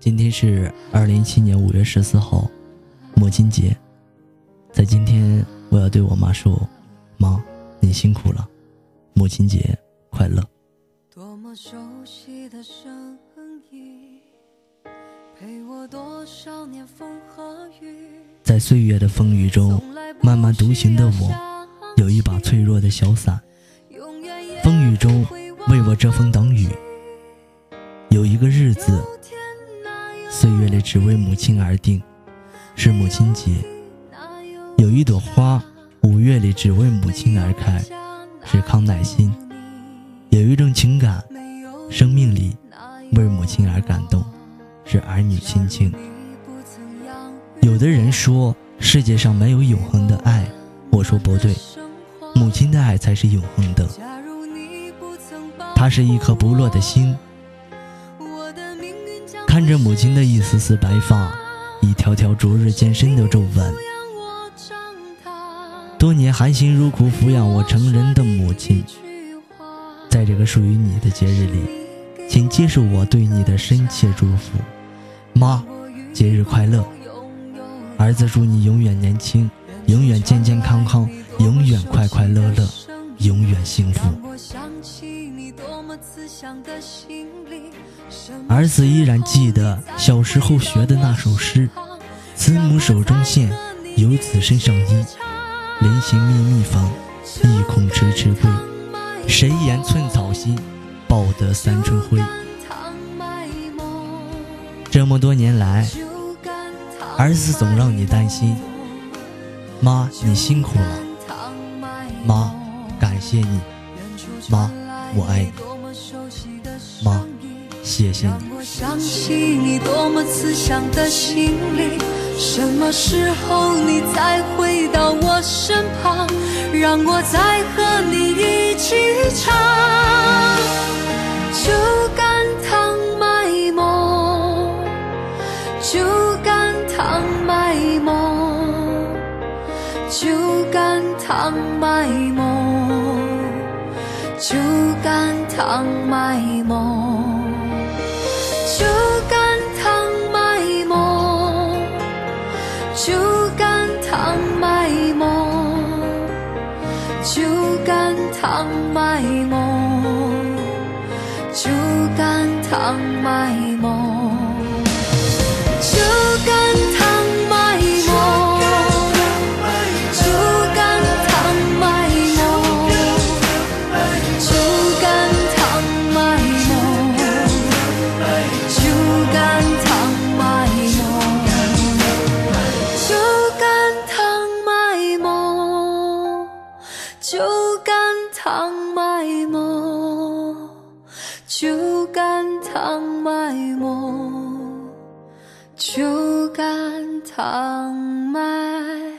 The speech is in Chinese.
今天是二零一七年五月十四号，母亲节。在今天，我要对我妈说：“妈，你辛苦了，母亲节快乐。”多么熟悉的声音，陪我多少年风和雨。在岁月的风雨中，慢慢独行的我，有一把脆弱的小伞，风雨中为我遮风挡雨。有一个日子。岁月里只为母亲而定，是母亲节。有一朵花，五月里只为母亲而开，是康乃馨。有一种情感，生命里为母亲而感动，是儿女亲情。有的人说世界上没有永恒的爱，我说不对，母亲的爱才是永恒的。它是一颗不落的心。看着母亲的一丝丝白发，一条条逐日渐深的皱纹，多年含辛茹苦抚养我成人的母亲，在这个属于你的节日里，请接受我对你的深切祝福，妈，节日快乐！儿子祝你永远年轻，永远健健康康，永远快快乐乐，永远幸福。儿子依然记得小时候学的那首诗：“慈母手中线，游子身上衣。临行密密缝，意恐迟迟归。谁言寸草心，报得三春晖。”这么多年来，儿子总让你担心，妈，你辛苦了，妈，感谢你，妈。我爱你，妈，谢谢你。我想起你多么慈祥的心灵，什么时候你再回到我身旁，让我再和你一起唱。酒干倘卖梦，酒干倘卖梦，酒干倘卖梦。酒干倘卖梦，酒干倘卖无，酒干倘卖无，酒干倘卖无，倘卖梦，酒干倘卖梦，酒干倘卖。